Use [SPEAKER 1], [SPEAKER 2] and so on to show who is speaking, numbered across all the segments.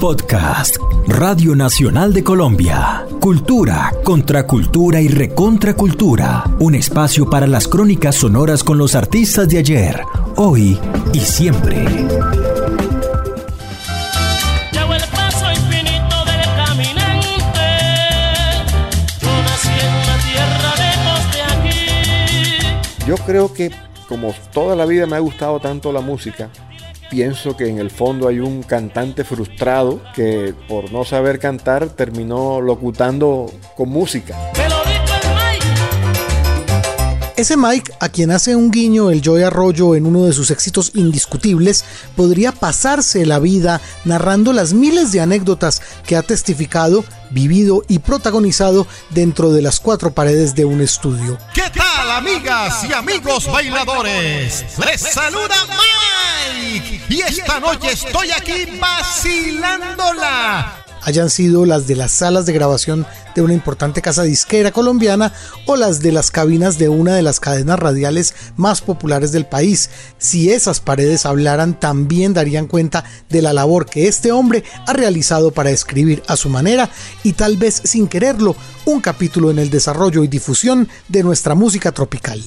[SPEAKER 1] Podcast Radio Nacional de Colombia. Cultura, contracultura y recontracultura. Un espacio para las crónicas sonoras con los artistas de ayer, hoy y siempre.
[SPEAKER 2] Yo creo que como toda la vida me ha gustado tanto la música, pienso que en el fondo hay un cantante frustrado que por no saber cantar terminó locutando con música.
[SPEAKER 3] Ese Mike, a quien hace un guiño el Joy Arroyo en uno de sus éxitos indiscutibles, podría pasarse la vida narrando las miles de anécdotas que ha testificado, vivido y protagonizado dentro de las cuatro paredes de un estudio.
[SPEAKER 4] ¿Qué tal, amigas y amigos bailadores? Les saluda Mike y esta noche estoy aquí vacilándola
[SPEAKER 3] hayan sido las de las salas de grabación de una importante casa disquera colombiana o las de las cabinas de una de las cadenas radiales más populares del país. Si esas paredes hablaran, también darían cuenta de la labor que este hombre ha realizado para escribir a su manera y tal vez sin quererlo, un capítulo en el desarrollo y difusión de nuestra música tropical.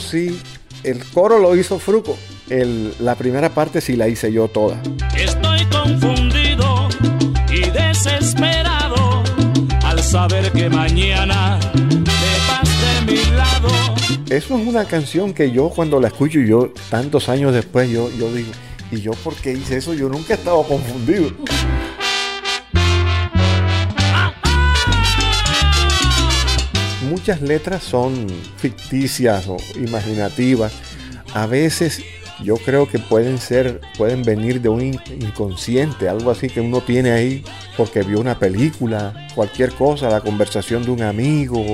[SPEAKER 2] Sí, el coro lo hizo Fruco. la primera parte sí la hice yo toda.
[SPEAKER 5] Estoy confundido y desesperado al saber que mañana te vas de mi lado.
[SPEAKER 2] Eso es una canción que yo cuando la escucho yo tantos años después yo, yo digo, ¿y yo por qué hice eso? Yo nunca he estado confundido. Muchas letras son ficticias o imaginativas. A veces yo creo que pueden ser, pueden venir de un inconsciente, algo así que uno tiene ahí porque vio una película, cualquier cosa, la conversación de un amigo,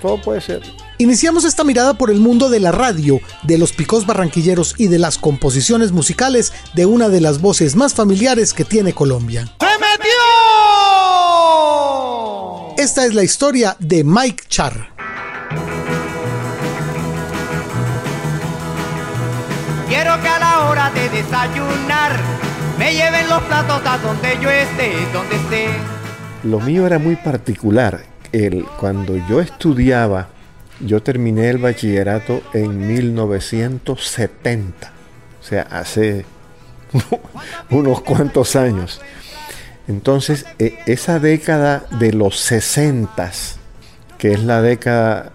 [SPEAKER 2] todo puede ser.
[SPEAKER 3] Iniciamos esta mirada por el mundo de la radio, de los picos barranquilleros y de las composiciones musicales de una de las voces más familiares que tiene Colombia. Esta es la historia de Mike Char.
[SPEAKER 6] Quiero que a la hora de desayunar me lleven los platos a donde yo esté, donde esté.
[SPEAKER 2] Lo mío era muy particular. El, cuando yo estudiaba, yo terminé el bachillerato en 1970, o sea, hace unos cuantos años. Entonces, e, esa década de los 60, que es la década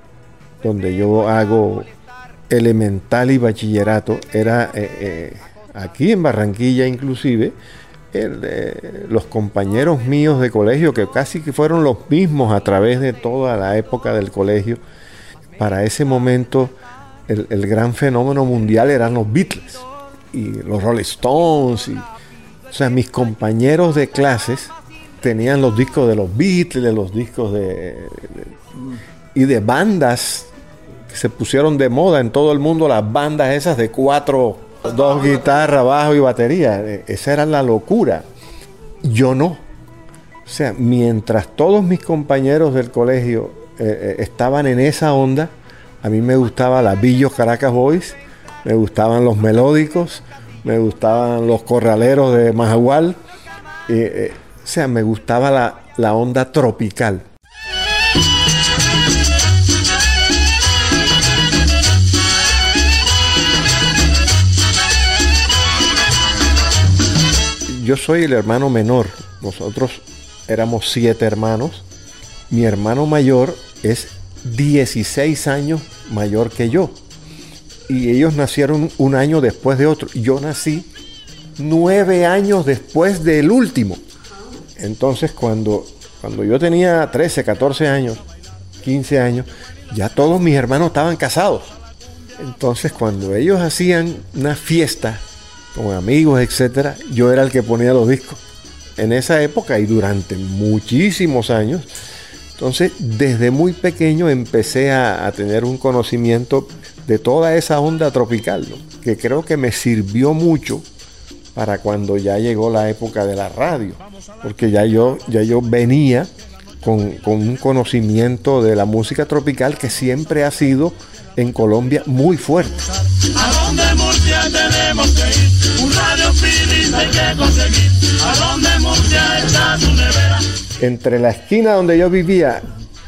[SPEAKER 2] donde yo hago elemental y bachillerato, era eh, eh, aquí en Barranquilla inclusive, los compañeros míos de colegio, que casi que fueron los mismos a través de toda la época del colegio, para ese momento el, gran fenómeno mundial eran los Beatles y los Rolling Stones y o sea, mis compañeros de clases tenían los discos de los Beatles, los discos de, y de bandas que se pusieron de moda en todo el mundo, las bandas esas de cuatro, dos guitarras, bajo y batería. E, esa era la locura. Yo no. O sea, mientras todos mis compañeros del colegio eh, eh, estaban en esa onda, a mí me gustaba la Billos Caracas Boys, me gustaban los melódicos, me gustaban los corraleros de Majagual, eh, o sea, me gustaba la, la onda tropical. Yo soy el hermano menor, nosotros éramos siete hermanos, mi hermano mayor es 16 años mayor que yo y ellos nacieron un año después de otro. Yo nací nueve años después del último. Entonces cuando, cuando yo tenía 13, 14 años, 15 años, ya todos mis hermanos estaban casados. Entonces cuando ellos hacían una fiesta con amigos, etcétera, yo era el que ponía los discos. En esa época y durante muchísimos años. Entonces, desde muy pequeño empecé a, a tener un conocimiento de toda esa onda tropical, que creo que me sirvió mucho para cuando ya llegó la época de la radio, porque ya yo, ya yo venía con, con un conocimiento de la música tropical que siempre ha sido en Colombia muy fuerte.
[SPEAKER 5] ¿A dónde Murcia tenemos que ir? Un radio hay que conseguir. ¿A dónde Murcia está su nevera?
[SPEAKER 2] Entre la esquina donde yo vivía,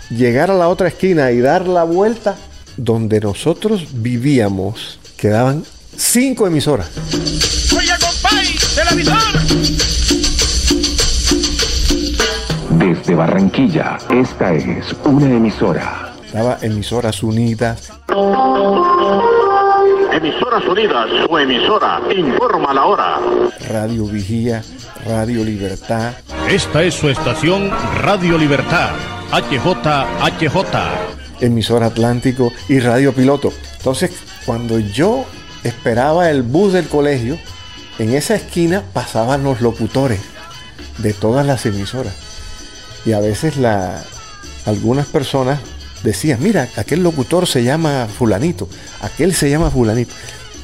[SPEAKER 2] llegar a la otra esquina y dar la vuelta, donde nosotros vivíamos, quedaban cinco emisoras.
[SPEAKER 7] Desde Barranquilla, esta es una emisora.
[SPEAKER 2] Estaba emisoras unidas,
[SPEAKER 8] Emisoras Unidas, su emisora, informa la hora.
[SPEAKER 2] Radio Vigía, Radio Libertad,
[SPEAKER 4] Esta es su estación Radio Libertad, HJ, HJ.
[SPEAKER 2] emisora Atlántico y Radio Piloto. Entonces, cuando yo esperaba el bus del colegio, en esa esquina pasaban los locutores de todas las emisoras. Y a veces la, algunas personas decían, mira, aquel locutor se llama fulanito, aquel se llama fulanito.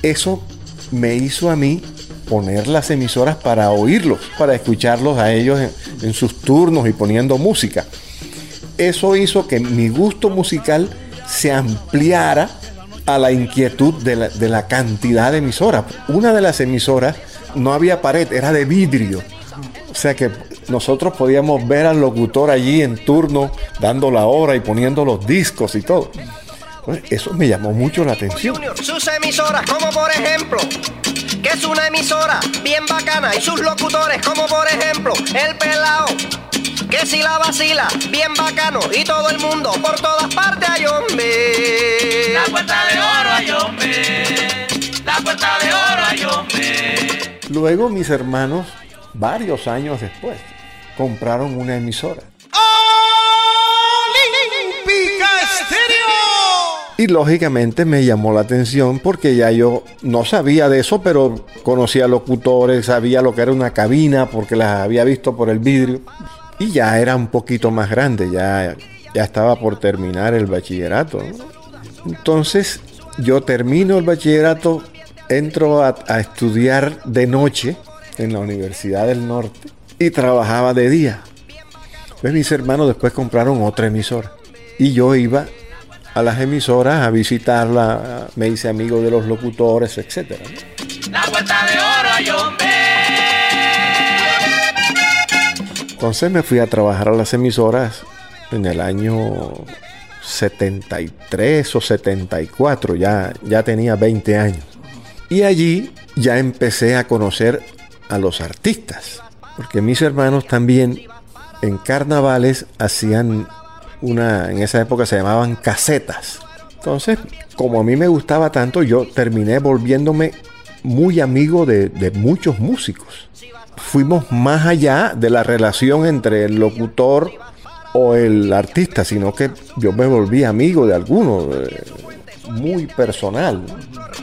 [SPEAKER 2] Eso me hizo a mí poner las emisoras para oírlos, para escucharlos a ellos en, en sus turnos y poniendo música. Eso hizo que mi gusto musical se ampliara a la inquietud de la, de la cantidad de emisoras. Una de las emisoras no había pared, era de vidrio. O sea que nosotros podíamos ver al locutor allí en turno, dando la hora y poniendo los discos y todo. Eso me llamó mucho la atención.
[SPEAKER 9] Junior, sus emisoras, como por ejemplo, que es una emisora bien bacana, y sus locutores, como por ejemplo, el pelao, que si la vacila, bien bacano, y todo el mundo, por todas partes hay hombre.
[SPEAKER 5] La puerta de oro hay hombre. La puerta de oro hay hombre.
[SPEAKER 2] Luego mis hermanos, varios años después, compraron una emisora.
[SPEAKER 4] Olímpica Estéreo.
[SPEAKER 2] Y lógicamente me llamó la atención porque ya yo no sabía de eso, pero conocía locutores, sabía lo que era una cabina porque las había visto por el vidrio. Y ya era un poquito más grande, ya, ya estaba por terminar el bachillerato. ¿no? Entonces yo termino el bachillerato, entro a, a estudiar de noche en la Universidad del Norte y trabajaba de día. Pues mis hermanos después compraron otra emisora. Y yo iba a las emisoras a visitarla, me hice amigo de los locutores, etc.
[SPEAKER 5] La puerta de oro hay.
[SPEAKER 2] Entonces me fui a trabajar a las emisoras en el año 73 o 74, ya, ya tenía 20 años. Y allí ya empecé a conocer a los artistas, porque mis hermanos también en carnavales hacían una, en esa época se llamaban casetas. Entonces, como a mí me gustaba tanto, yo terminé volviéndome muy amigo de, muchos músicos. Fuimos más allá de la relación entre el locutor o el artista, sino que yo me volví amigo de algunos, eh, muy personal.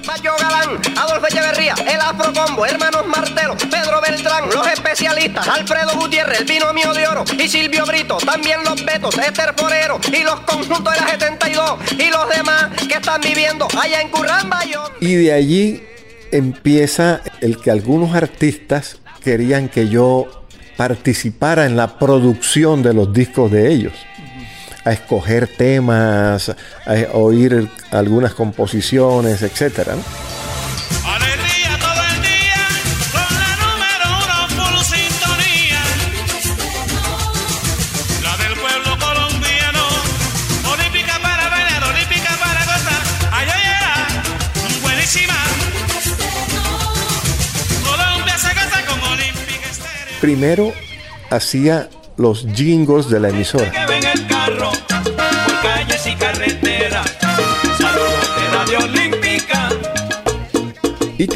[SPEAKER 9] Mayo Galán, Adolfo Echeverría, el Afro Combo, Hermanos Martelo, Pedro Beltrán, los especialistas, Alfredo Gutiérrez, el binomio de oro y Silvio Brito, también los Betos, Esther Forero y los conjuntos de la 72 y los demás que están viviendo allá en Curramba Y
[SPEAKER 2] de allí empieza el que algunos artistas querían que yo participara en la producción de los discos de ellos. A escoger temas, a oír algunas composiciones, etcétera.
[SPEAKER 5] Alegría todo el día con la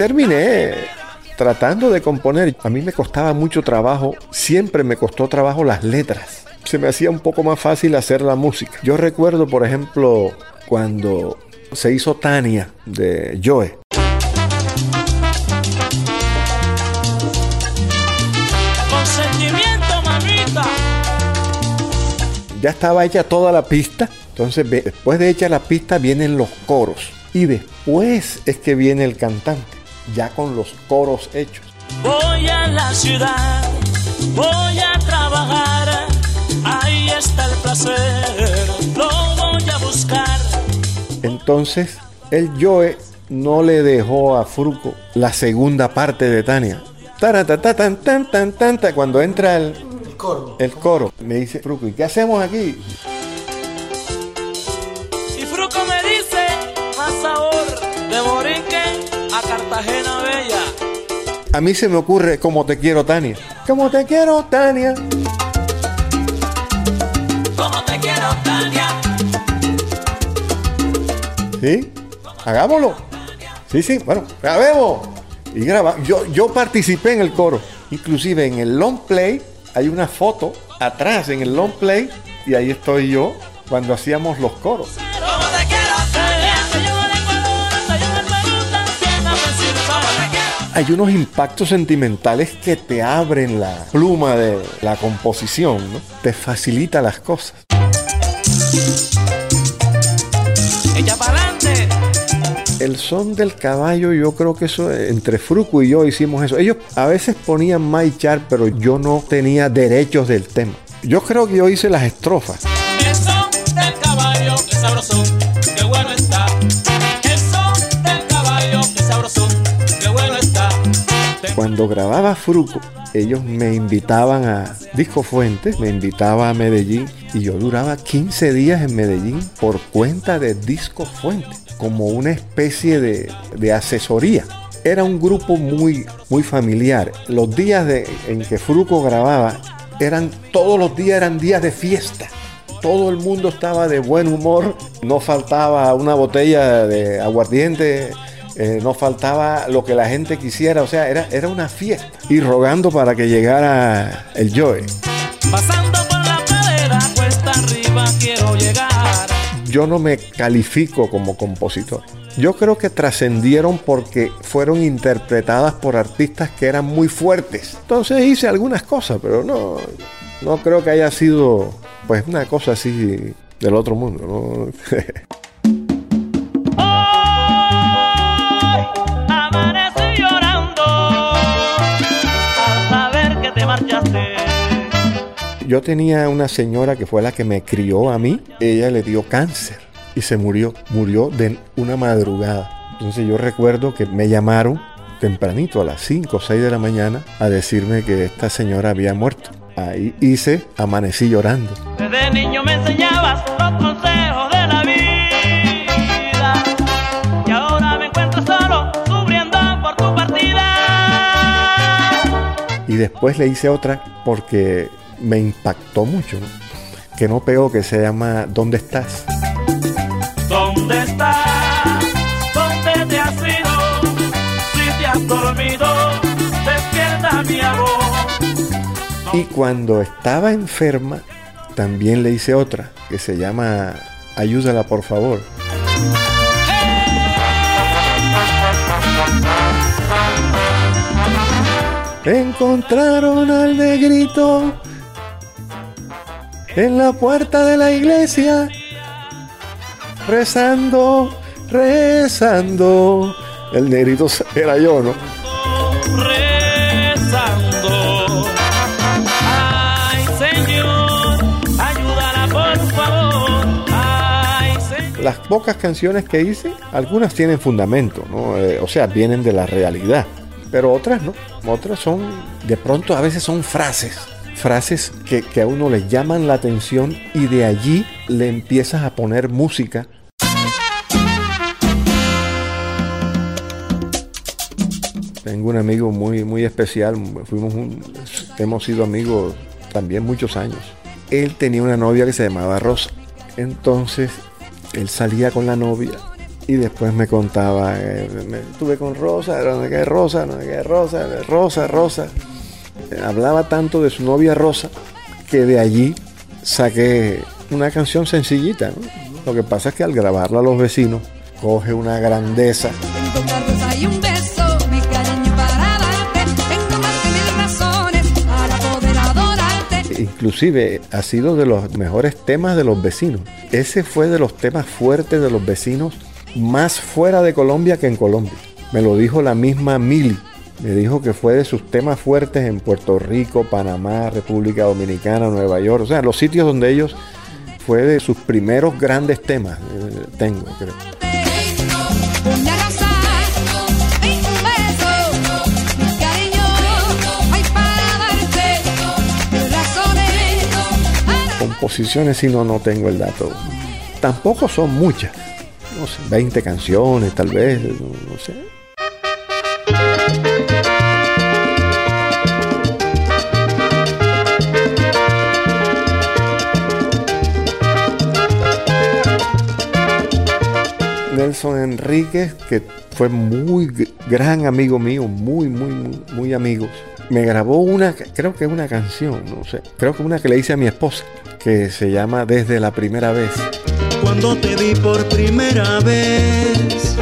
[SPEAKER 2] terminé tratando de componer. A mí me costaba mucho trabajo, siempre me costó trabajo las letras. Se me hacía un poco más fácil hacer la música. Yo recuerdo, por ejemplo, cuando se hizo Tania de Joe. Ya estaba hecha toda la pista. Entonces, después de hecha la pista, vienen los coros. Y después es que viene el cantante, ya con los coros hechos.
[SPEAKER 5] Voy a la ciudad, voy a trabajar. Ahí está el placer? Lo voy a buscar.
[SPEAKER 2] Entonces, el Joe no le dejó a Fruco la segunda parte de Tania. Taratata, tan, tan, tan, tan, tan. Cuando entra el,
[SPEAKER 10] Coro.
[SPEAKER 2] el coro, me dice Fruco, ¿y qué hacemos aquí?
[SPEAKER 5] A
[SPEAKER 2] mí se me ocurre como te quiero, Tania. Como te quiero, Tania.
[SPEAKER 5] Como te quiero, Tania.
[SPEAKER 2] ¿Sí? Hagámoslo. Sí, sí, bueno, grabemos. Y graba. Yo, yo participé en el coro. Inclusive en el long play hay una foto atrás en el long play y ahí estoy yo cuando hacíamos los coros. Hay unos impactos sentimentales que te abren la pluma de la composición, ¿no? Te facilita las cosas.
[SPEAKER 5] Echa pa'lante.
[SPEAKER 2] El son del caballo, yo creo que eso, entre Fruco y yo hicimos eso. Ellos a veces ponían Maichar, pero yo no tenía derechos del tema. Yo creo que yo hice las estrofas.
[SPEAKER 5] El son del caballo, qué bueno
[SPEAKER 2] Cuando grababa Fruco, ellos me invitaban a Disco Fuentes, me invitaba a Medellín y yo duraba 15 días en Medellín por cuenta de Disco Fuentes, como una especie de, de asesoría. Era un grupo muy, muy familiar. Los días de- en que Fruco grababa eran todos los días eran días de fiesta. Todo el mundo estaba de buen humor, no faltaba una botella de aguardiente, eh, no faltaba lo que la gente quisiera, o sea, era, era una fiesta. Y rogando para que llegara el Joe.
[SPEAKER 5] Pasando por la pradera, cuesta arriba quiero llegar.
[SPEAKER 2] Yo no me califico como compositor. Yo creo que trascendieron porque fueron interpretadas por artistas que eran muy fuertes. Entonces hice algunas cosas, pero no, no creo que haya sido pues una cosa así del otro mundo. ¿no? Yo tenía una señora que fue la que me crió a mí. Ella le dio cáncer y se murió. Murió de una madrugada. Entonces yo recuerdo que me llamaron tempranito a las 5 o 6 de la mañana a decirme que esta señora había muerto. Ahí hice, amanecí llorando.
[SPEAKER 5] Desde niño me enseñabas los consejos de la vida. Y ahora me encuentro solo, sufriendo por tu partida.
[SPEAKER 2] Y después le hice otra porque me impactó mucho, que no pegó, que se llama ¿Dónde estás?
[SPEAKER 5] ¿Dónde estás? ¿Dónde te has ido? Si te has dormido, despierta mi amor.
[SPEAKER 2] Y cuando estaba enferma, también le hice otra, que se llama Ayúdala por favor. Encontraron al negrito en la puerta de la iglesia, rezando, rezando. El negrito era yo, ¿no?
[SPEAKER 5] Rezando. Ay, Señor, ayúdala por favor. Ay, Señor.
[SPEAKER 2] Las pocas canciones que hice, algunas tienen fundamento, ¿no? Eh, o sea, vienen de la realidad, pero otras no. Otras son, de pronto a veces son frases, frases que, que a uno le llaman la atención y de allí le empiezas a poner música. Tengo un amigo muy, muy especial, fuimos un- hemos sido amigos también muchos años. Él tenía una novia que se llamaba Rosa. Entonces, él salía con la novia y después me contaba, eh, estuve con Rosa, no sé qué Rosa, no sé qué Rosa, Rosa, Rosa. Hablaba tanto de su novia Rosa que de allí saqué una canción sencillita. ¿no? Lo que pasa es que al grabarla a los vecinos coge una grandeza. Inclusive ha sido de los mejores temas de los vecinos. Ese fue de los temas fuertes de los vecinos más fuera de Colombia que en Colombia. Me lo dijo la misma Mili Me dijo que fue de sus temas fuertes en Puerto Rico, Panamá, República Dominicana, Nueva York. O sea, los sitios donde ellos fue de sus primeros grandes temas. eh, tengo, creo. Composiciones, si no, no tengo el dato. Tampoco son muchas. No sé, 20 canciones, tal vez, no sé. Nelson Enríquez, que fue muy gran amigo mío, muy, muy, muy, muy amigos, me grabó una, creo que una canción, no sé, creo que una que le hice a mi esposa, que se llama Desde la primera vez.
[SPEAKER 11] Cuando te vi por primera vez,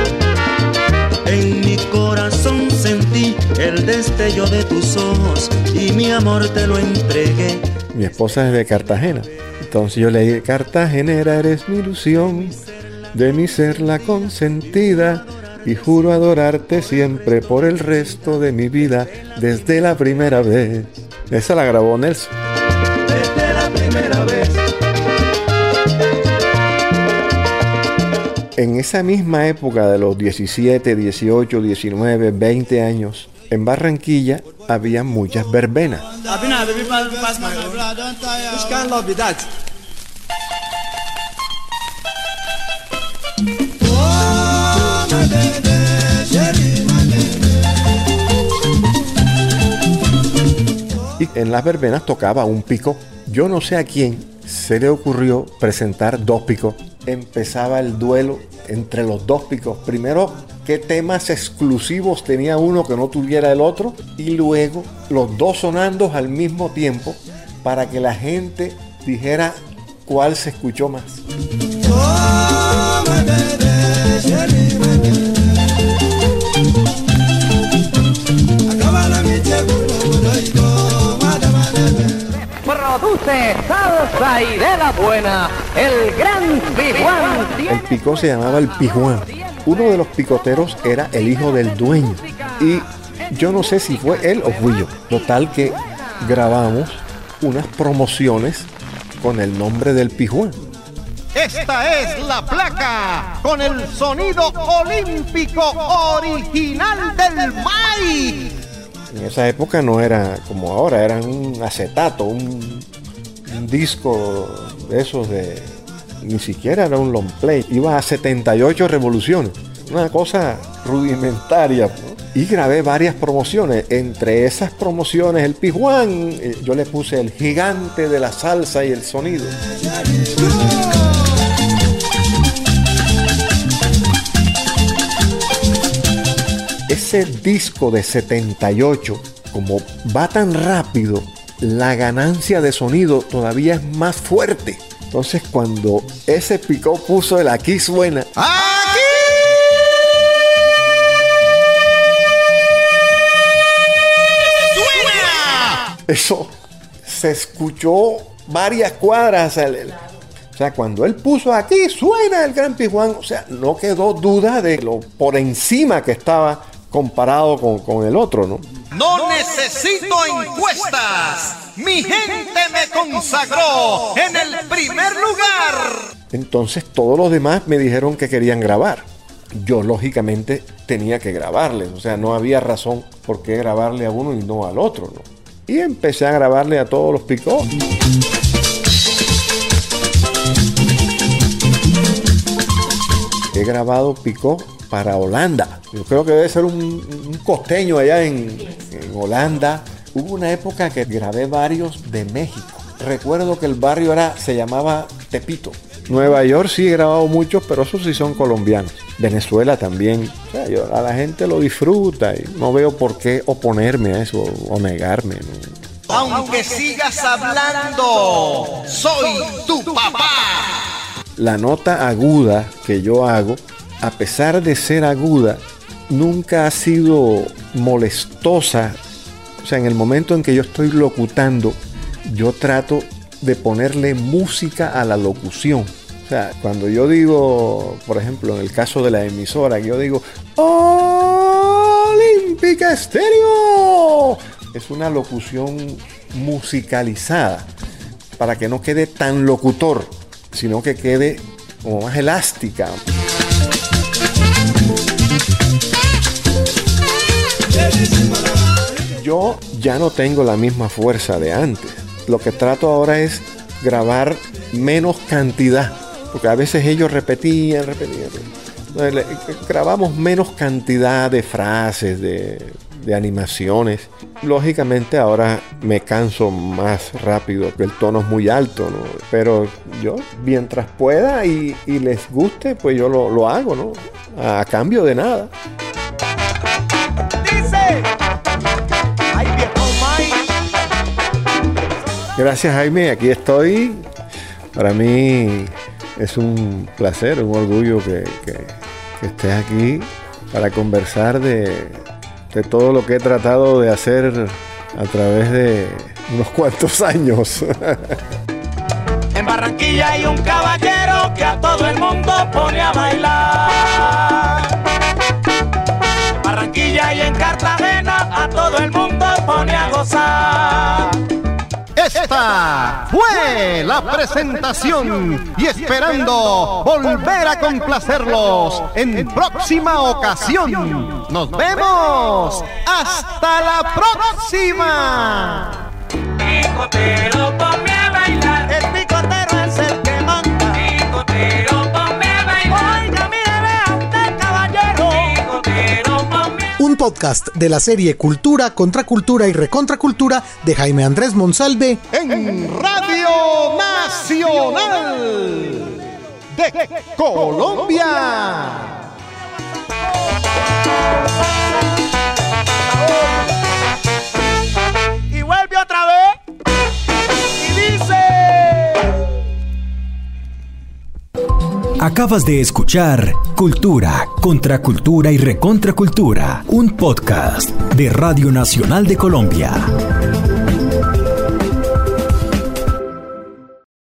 [SPEAKER 11] en mi corazón sentí el destello de tus ojos y mi amor te lo entregué.
[SPEAKER 2] Mi esposa es de Cartagena. Entonces yo le dije, Cartagenera eres mi ilusión, de mi ser la consentida, y juro adorarte siempre por el resto de mi vida, desde la primera vez. Esa la grabó Nelson.
[SPEAKER 11] Desde la primera vez.
[SPEAKER 2] En esa misma época de los 17, 18, 19, 20 años, en Barranquilla había muchas verbenas. Y en las verbenas tocaba un pico. Yo no sé a quién se le ocurrió presentar dos picos. Empezaba el duelo entre los dos picos. Primero, qué temas exclusivos tenía uno que no tuviera el otro. Y luego los dos sonando al mismo tiempo para que la gente dijera cuál se escuchó más.
[SPEAKER 9] Produce salsa y de la buena, el gran Pijuán.
[SPEAKER 2] El pico se llamaba el pijuán. Uno de los picoteros era el hijo del dueño. Y yo no sé si fue él o fui yo. Total que grabamos unas promociones con el nombre del pijuán.
[SPEAKER 4] Esta es la placa con el sonido olímpico original del maíz.
[SPEAKER 2] En esa época no era como ahora, era un acetato, un, disco de esos de... Ni siquiera era un long play, iba a 78 revoluciones, una cosa rudimentaria. Y grabé varias promociones, entre esas promociones el Pijuán, eh, yo le puse el gigante de la salsa y el sonido. Ese disco de 78, como va tan rápido, la ganancia de sonido todavía es más fuerte. Entonces cuando ese picó puso el aquí suena,
[SPEAKER 4] ¡Suena!
[SPEAKER 2] eso se escuchó varias cuadras. o sea, cuando él puso aquí suena el Gran Pijuán, o sea, no quedó duda de lo por encima que estaba comparado con, con el otro, ¿no?
[SPEAKER 4] No necesito encuestas. Mi gente me consagró en el primer lugar.
[SPEAKER 2] Entonces todos los demás me dijeron que querían grabar. Yo lógicamente tenía que grabarles, o sea, no había razón por qué grabarle a uno y no al otro, ¿no? Y empecé a grabarle a todos los picos. He grabado picó para Holanda. Yo creo que debe ser un, un costeño allá en, en Holanda. Hubo una época que grabé varios de México. Recuerdo que el barrio era, se llamaba Tepito. Nueva York sí he grabado muchos, pero esos sí son colombianos. Venezuela también. O sea, yo- a la gente lo disfruta y no veo por qué oponerme a eso o negarme. ¿no?
[SPEAKER 4] Aunque sigas hablando, soy tu papá.
[SPEAKER 2] La nota aguda que yo hago, a pesar de ser aguda, nunca ha sido molestosa. O sea, en el momento en que yo estoy locutando, yo trato de ponerle música a la locución. O sea, cuando yo digo, por ejemplo, en el caso de la emisora, yo digo, República Estéreo. Es una locución musicalizada para que no quede tan locutor, sino que quede como más elástica. Yo ya no tengo la misma fuerza de antes. Lo que trato ahora es grabar menos cantidad, porque a veces ellos repetían, repetían. Grabamos menos cantidad de frases, de, de animaciones. Lógicamente ahora me canso más rápido, el tono es muy alto, ¿no? Pero yo, mientras pueda y, y les guste, pues yo lo, lo hago, ¿no? A cambio de nada. Gracias Jaime, aquí estoy. Para mí es un placer, un orgullo que, que- que estés aquí para conversar de, de todo lo que he tratado de hacer a través de unos cuantos años.
[SPEAKER 12] En Barranquilla hay un caballero que a todo el mundo pone a bailar. Barranquilla y en Cartagena a todo el mundo pone a gozar.
[SPEAKER 4] Esta fue la presentación y esperando volver a complacerlos en próxima ocasión. Nos vemos. Hasta la próxima.
[SPEAKER 3] Podcast de la serie Cultura, Contracultura y Recontracultura de Jaime Andrés Monsalve
[SPEAKER 4] En Radio Nacional de Colombia.
[SPEAKER 1] Acabas de escuchar Cultura, Contracultura y Recontracultura, un podcast de Radio Nacional de Colombia.